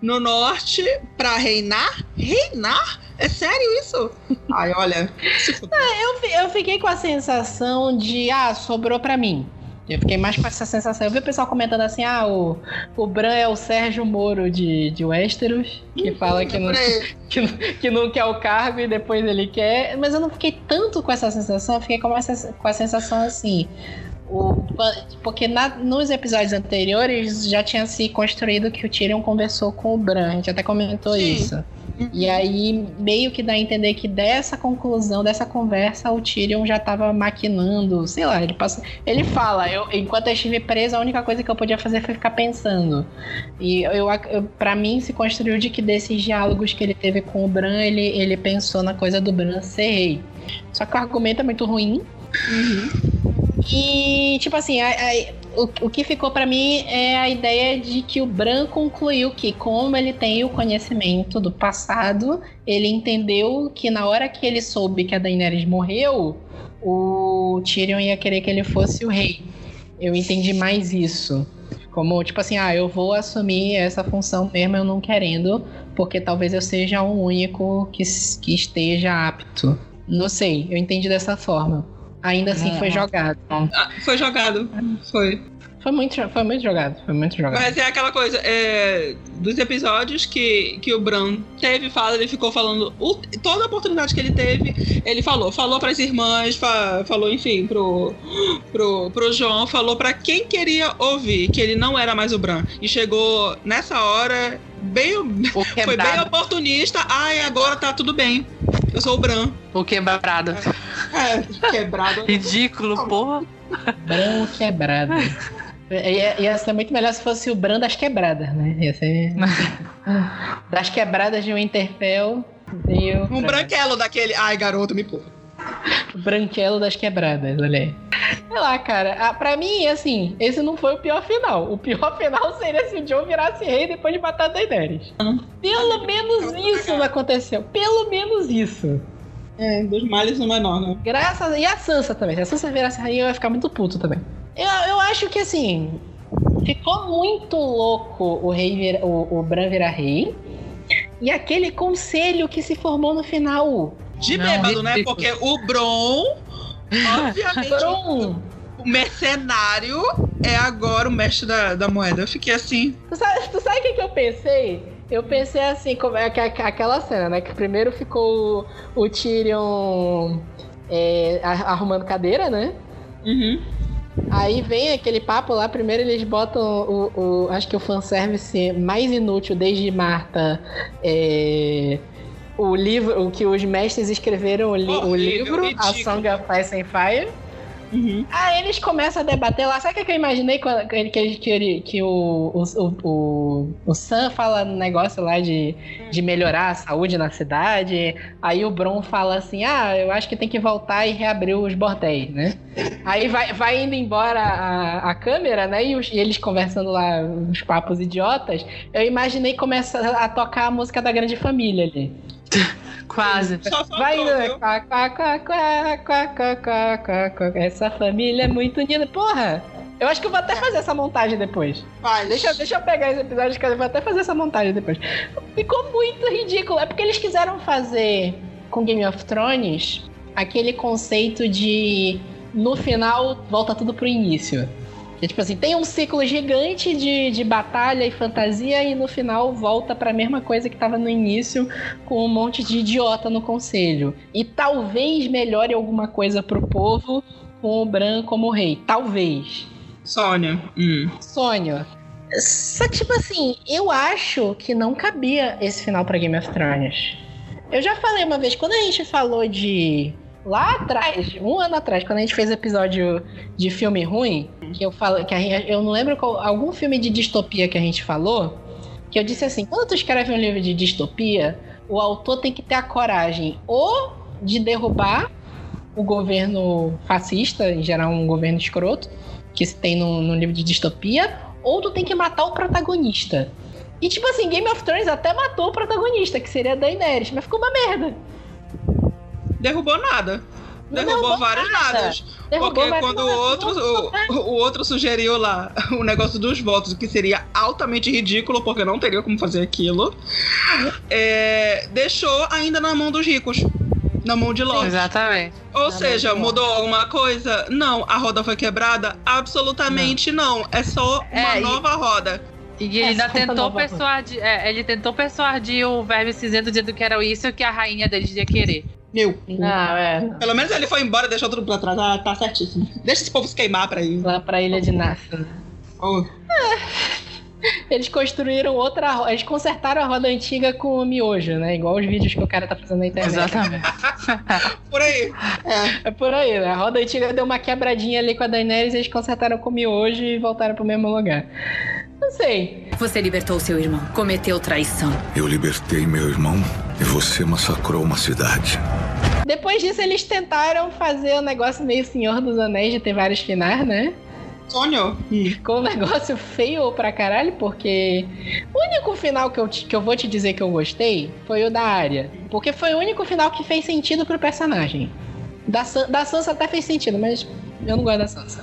no norte, pra reinar. Reinar? É sério isso? Ai, olha. se fuder. Eu, eu fiquei com a sensação de, ah, sobrou pra mim. Eu fiquei mais com essa sensação. Eu vi o pessoal comentando assim, ah, o, o Bran é o Sérgio Moro de, de Westeros, que fala que não, Lembrei. que, não- que não quer o cargo e depois ele quer. Mas eu não fiquei tanto com essa sensação, eu fiquei com, essa, com a sensação assim. O, porque na- nos episódios anteriores já tinha se construído que o Tyrion conversou com o Bran. A gente até comentou Sim. isso. E aí meio que dá a entender que dessa conclusão, dessa conversa, o Tyrion já tava maquinando, sei lá, ele passa, ele fala, eu, enquanto eu estive preso, a única coisa que eu podia fazer foi ficar pensando. E eu, eu para mim se construiu de que desses diálogos que ele teve com o Bran, ele, ele pensou na coisa do Bran ser rei. Só que o argumento é muito ruim. E, tipo assim, a, a, o, o que ficou para mim é a ideia de que o Bran concluiu que, como ele tem o conhecimento do passado, ele entendeu que na hora que ele soube que a Daenerys morreu, o Tyrion ia querer que ele fosse o rei. Eu entendi mais isso. Como, tipo assim, ah, eu vou assumir essa função mesmo eu não querendo, porque talvez eu seja o único que, que esteja apto. Não sei, eu entendi dessa forma. Ainda assim foi jogado. Ah, foi jogado. Foi. Foi muito, foi muito jogado, foi muito jogado. Mas é aquela coisa, é, dos episódios que, que o Bran teve fala, ele ficou falando o, toda a oportunidade que ele teve, ele falou. Falou para as irmãs, fa, falou, enfim, pro, pro, pro João, falou para quem queria ouvir que ele não era mais o Bran. E chegou nessa hora, bem, foi bem oportunista. Ai, agora tá tudo bem. Eu sou o Bran. O quebrado. É, quebrado. Ridículo, porra. Bran quebrado. Ia, ia ser muito melhor se fosse o Bran das quebradas, né? Ia ser. das quebradas de Winterfell. Veio um branquelo daquele. Ai, garoto, me porra. Branquelo das quebradas, olha aí. Sei lá, cara. Ah, pra mim, assim, esse não foi o pior final. O pior final seria se o John virasse rei depois de matar a Daenerys. Pelo menos isso não aconteceu. Pelo menos isso. É, dos males no menor, né? Graças. E a Sansa também. Se a Sansa virasse rainha, eu ia ficar muito puto também. Eu, eu acho que assim. Ficou muito louco o rei vira, o, o Bran virar rei. E aquele conselho que se formou no final. De bêbado, né? Porque o Bron, obviamente, Bron. o mercenário é agora o mestre da, da moeda. Eu fiquei assim. Tu sabe, tu sabe o que, que eu pensei? Eu pensei assim, como é que aquela cena, né? Que primeiro ficou o, o Tyrion é, arrumando cadeira, né? Uhum. Aí vem aquele papo lá, primeiro eles botam o, o acho que o fanservice mais inútil desde Marta. É, o livro, o que os mestres escreveram, o, li, o livro, A Song of Ice and Fire. Uhum. Aí eles começam a debater lá. Sabe o que eu imaginei quando, que, que, que, que o, o, o, o Sam fala no negócio lá de, de melhorar a saúde na cidade? Aí o Bron fala assim: Ah, eu acho que tem que voltar e reabrir os bordéis, né? Aí vai, vai indo embora a, a câmera, né? E, os, e eles conversando lá, os papos idiotas. Eu imaginei começar a tocar a música da Grande Família ali. Quase. Vai indo. Quá, quá, quá, quá, quá, quá, quá, quá, quá. Essa família é muito unida. Porra! Eu acho que eu vou até fazer essa montagem depois. Vai. Deixa, deixa eu pegar esse episódio que eu vou até fazer essa montagem depois. Ficou muito ridículo. É porque eles quiseram fazer com Game of Thrones aquele conceito de no final volta tudo pro início. Que, tipo assim, tem um ciclo gigante de, de batalha e fantasia e no final volta para a mesma coisa que estava no início com um monte de idiota no conselho. E talvez melhore alguma coisa pro povo com o Bran como rei. Talvez. Sônia. Hum. Sônia. Só que, tipo assim, eu acho que não cabia esse final para Game of Thrones. Eu já falei uma vez, quando a gente falou de lá atrás, um ano atrás, quando a gente fez episódio de filme ruim, que eu falo, que eu não lembro qual, algum filme de distopia que a gente falou, que eu disse assim, quando tu escreve um livro de distopia, o autor tem que ter a coragem ou de derrubar o governo fascista, em geral um governo escroto, que se tem no, no livro de distopia, ou tu tem que matar o protagonista. E tipo assim, Game of Thrones até matou o protagonista, que seria Daenerys, mas ficou uma merda derrubou nada. Derrubou, derrubou vários nada. nadas. Derrubou, porque quando o outro, o, o, outro sugeriu lá o negócio dos votos, que seria altamente ridículo, porque não teria como fazer aquilo, é, deixou ainda na mão dos ricos. Na mão de Lorde. Exatamente. Ou na seja, mudou alguma coisa? Não. A roda foi quebrada? Absolutamente não. não. É só uma é, nova e... roda. E ele é, ainda tentou persuadir. É, ele tentou persuadir o verme cinzento dizendo que era isso que a rainha deles ia querer. Meu. Não, é. Pelo menos ele foi embora e deixou tudo pra trás. Ah, tá certíssimo. Deixa esse povo se queimar pra ir. Lá pra ilha de Nassa. Oh. É. eles construíram outra. ro- Eles consertaram a roda antiga com o miojo, né? Igual os vídeos que o cara tá fazendo na internet. Exatamente. Por aí. É. É por aí, né? A roda antiga deu uma quebradinha ali com a Daenerys, eles consertaram com o miojo e voltaram pro mesmo lugar. Não sei. Você libertou seu irmão. Cometeu traição. Eu libertei meu irmão e você massacrou uma cidade. Depois disso, eles tentaram fazer um negócio meio Senhor dos Anéis de ter vários finais, né? Sonho? E ficou um negócio feio pra caralho, porque o único final que eu, te- que eu vou te dizer que eu gostei foi o da Arya. Porque foi o único final que fez sentido pro personagem. Da, San- da Sansa até fez sentido, mas eu não gosto da Sansa.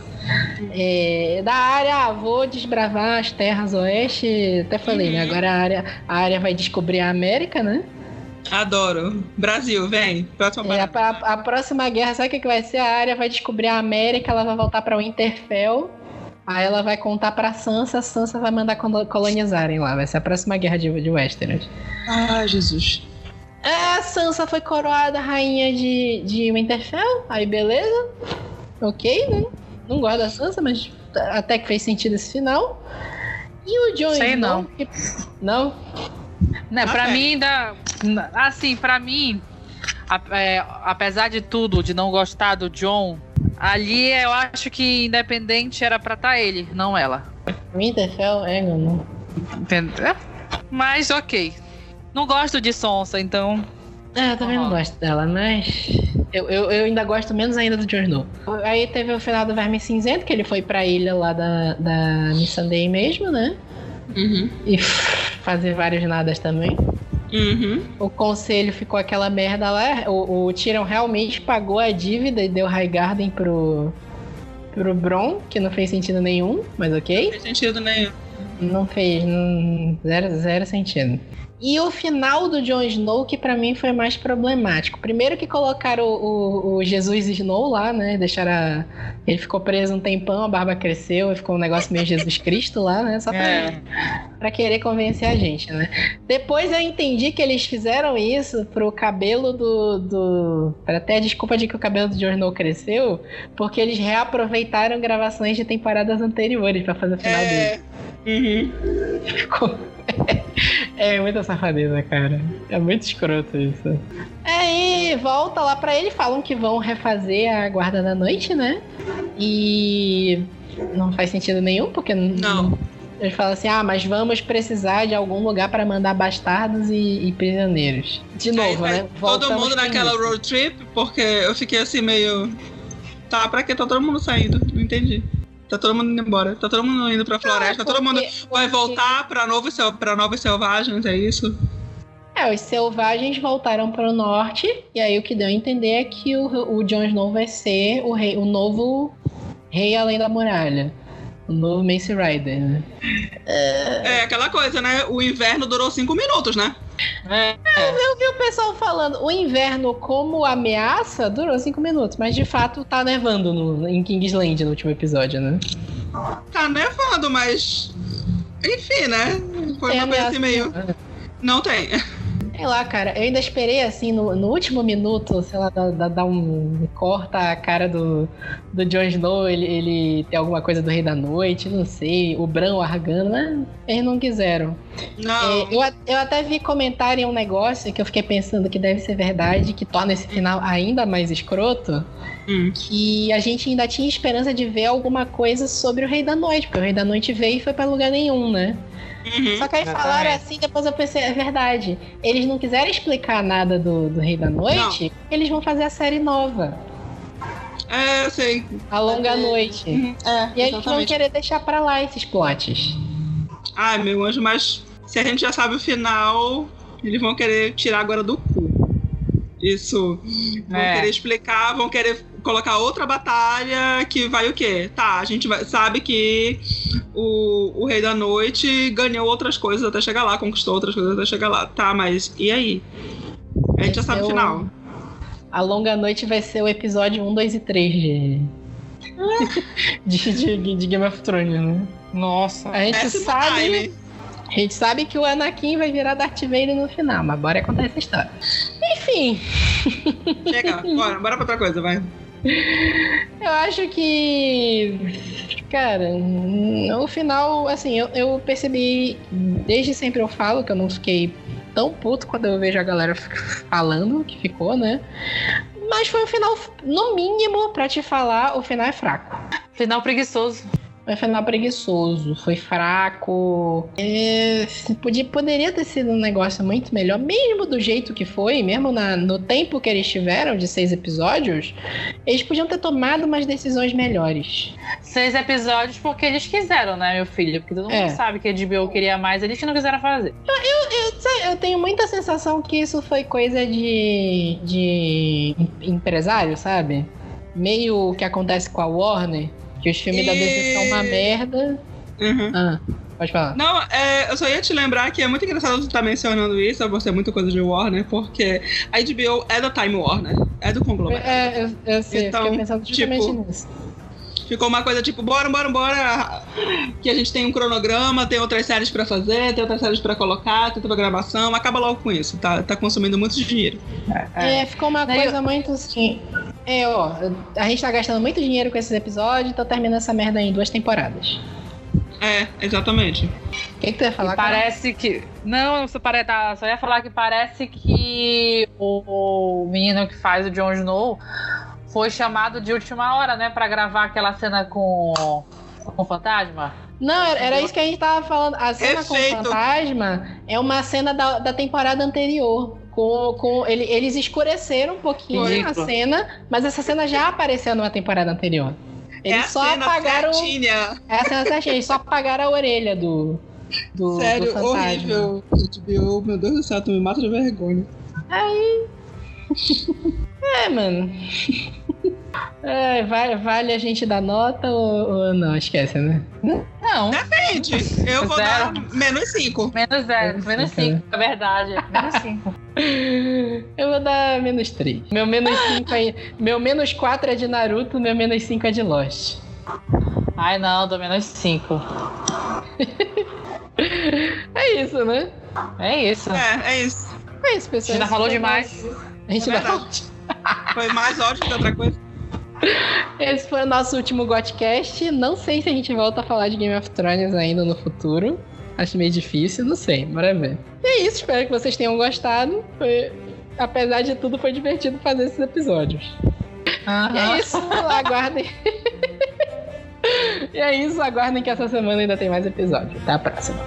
É, da Arya, ah, vou desbravar as terras oeste. Até falei, né? Agora a Arya, a Arya vai descobrir a América, né? Adoro. Brasil, vem. Próxima É, a, a- a próxima guerra, sabe o que, que vai ser? A Arya vai descobrir a América, ela vai voltar pra Winterfell. Aí ela vai contar pra Sansa, a Sansa vai mandar colo- colonizarem lá. Vai ser a próxima guerra de, de Westeros. Ai, Jesus. É, a Sansa foi coroada rainha de, de Winterfell. Aí beleza. Ok, né? Não gosto da Sansa, mas até que fez sentido esse final. E o Jon Sei Snow, não. que- Não? Né, pra Ok. mim ainda. Assim, pra mim, é, apesar de tudo, de não gostar do John, ali eu acho que independente era pra estar ele, não ela. Winterfell, é, não. Mas ok. Não gosto de Sonsa, então. É, eu também não gosto dela, mas. Eu, eu, eu ainda gosto menos ainda do Jon Snow. Aí teve o final do Verme Cinzento, que ele foi pra ilha lá da, da Missandei mesmo, né? Uhum. E fazer vários nadas também. Uhum. O conselho ficou aquela merda lá. O, o Tyrion realmente pagou a dívida e deu Highgarden pro. pro Bron, que não fez sentido nenhum, mas ok. Não fez sentido nenhum. Não fez, não, zero, zero sentido. E o final do Jon Snow, que pra mim foi mais problemático. Primeiro que colocaram o, o- o Jesus Snow lá, né? Deixaram. a- Ele ficou preso um tempão, a barba cresceu e ficou um negócio meio Jesus Cristo lá, né? Só pra, É. pra querer convencer a gente, né? Depois eu entendi que eles fizeram isso pro cabelo do. do... Pra ter a desculpa de que o cabelo do Jon Snow cresceu, porque eles reaproveitaram gravações de temporadas anteriores pra fazer o final dele. É. Uhum. Ficou. É muita safadeza, cara. É muito escroto isso. Aí volta lá pra ele, falam que vão refazer a Guarda da Noite, né? E não faz sentido nenhum, porque Não. Eles falam assim: ah, mas vamos precisar de algum lugar pra mandar bastardos e, e prisioneiros. De Aí novo, vai né? Todo mundo naquela início. road trip, porque eu fiquei assim meio. Tá, pra que tá todo mundo saindo? Não entendi. Tá todo mundo indo embora. Tá todo mundo indo pra floresta. Ah, todo mundo vai voltar pra, novo, pra Novos Selvagens, é isso? É, os selvagens voltaram para o norte, e aí o que deu a entender é que o, o Jon Snow vai ser o, rei, o novo rei além da muralha. O novo Mace Rider, né? É aquela coisa, né? O inverno durou cinco minutos, né? É. Eu vi o pessoal falando, o inverno como ameaça durou cinco minutos, mas de fato tá nevando no, em Kingsland no último episódio, né? Tá nevando, mas. Enfim, né? Foi Tem uma coisa assim meio. Não tem. Sei lá, cara, eu ainda esperei assim no, no último minuto, sei lá, dar, um. corta a cara do, do Jon Snow, ele, ele tem alguma coisa do Rei da Noite, não sei, o Bran argando, mas eles não quiseram. Não. É, eu, eu até vi comentar em um negócio que eu fiquei pensando que deve ser verdade, que torna esse final ainda mais escroto, Hum. que a gente ainda tinha esperança de ver alguma coisa sobre o Rei da Noite, porque o Rei da Noite veio e foi pra lugar nenhum, né? Uhum. Só que aí falaram assim, depois eu pensei, é verdade. Eles não quiseram explicar nada do, do Rei da Noite, eles vão fazer a série nova, É, sei. A Longa É. Noite. Uhum. É, E aí eles vão querer deixar pra lá esses plots. Ai, meu anjo, mas se a gente já sabe o final, eles vão querer tirar agora do cu. Isso. Vão É. querer explicar, vão querer colocar outra batalha que vai o quê? Tá, a gente vai- sabe que o, o Rei da Noite ganhou outras coisas até chegar lá, conquistou outras coisas até chegar lá. Tá, mas e aí? A gente já Esse sabe o o- final. A Longa Noite vai ser o episódio 1, 2 e 3 de. de, de- de Game of Thrones, né? Nossa. A gente Péssimo sabe. time. A gente sabe que o Anakin vai virar Darth Vader no final, mas bora contar essa história. Enfim, Chega, bora, bora pra outra coisa, vai. Eu acho que. Cara, no final, assim, eu, eu percebi. Desde sempre eu falo que eu não fiquei tão puto quando eu vejo a galera falando que ficou, né? Mas foi um final, no mínimo, pra te falar, o final é fraco. Final preguiçoso. Foi final preguiçoso, foi fraco. É, podia, poderia ter sido um negócio muito melhor, mesmo do jeito que foi, mesmo na, no tempo que eles tiveram de seis episódios, eles podiam ter tomado umas decisões melhores. Seis episódios porque eles quiseram, né, meu filho? Porque todo mundo É. sabe que a HBO queria mais, eles que não quiseram fazer. Eu, sei- eu tenho muita sensação que isso foi coisa de, de em- empresário, sabe? Meio o que acontece com a Warner, que os filmes da DC são uma E- merda. Uhum. Ah, pode falar. Não, é, eu só ia te lembrar que é muito engraçado você estar mencionando isso, eu gostei muito coisa de Warner, porque a HBO é da Time Warner, é do conglomerado. É, eu, eu sei, Então, eu fiquei pensando justamente tipo, nisso. Ficou uma coisa tipo, bora, bora, bora, que a gente tem um cronograma, tem outras séries pra fazer, tem outras séries pra colocar, tem programação, acaba logo com isso, tá, tá consumindo muito dinheiro. É, ficou uma Daí coisa muito assim. É, ó, a gente tá gastando muito dinheiro com esses episódios, então termina essa merda em duas temporadas. É, exatamente. O que, que tu ia falar, E cara? parece que. Não, só, pare... tá, só ia falar que parece que o, o menino que faz o Jon Snow foi chamado de última hora, né? Pra gravar aquela cena com, com o fantasma. Não, era, isso que a gente tava falando. A cena com o fantasma é uma cena da, da temporada anterior. Com, com, ele- eles escureceram um pouquinho Ridículo. a cena, mas essa cena já apareceu numa temporada anterior. Eles é a só cena apagaram. certinha. É a cena certinha, eles só apagaram a orelha do. Do, do Sério, fantasma. horrível. HBO, meu Deus do céu, tu me mata de vergonha. É, mano. É, vale, vale a gente dar nota ou, ou não? Esquece, né? Não, Gente, eu vou Zero. dar menos 5. menos zero, Menos menos cinco, cinco, é verdade. Menos cinco. Eu vou dar menos 3. Meu menos 5 aí. Meu menos 4 é de Naruto, meu menos 5 é de Lost. Ai não, dou menos cinco. É isso, né? É isso. É, é isso. É isso, A pessoal. gente já falou demais. A gente É já verdade. Foi mais ódio que outra coisa. Esse foi o nosso último Gotcast. Não sei se a gente volta a falar de Game of Thrones ainda no futuro. Acho meio difícil, não sei, bora ver. E é isso, espero que vocês tenham gostado. Foi- Apesar de tudo, foi divertido fazer esses episódios. E Aham. é isso, aguardem. e é isso, aguardem que essa semana ainda tem mais episódio. Até a próxima.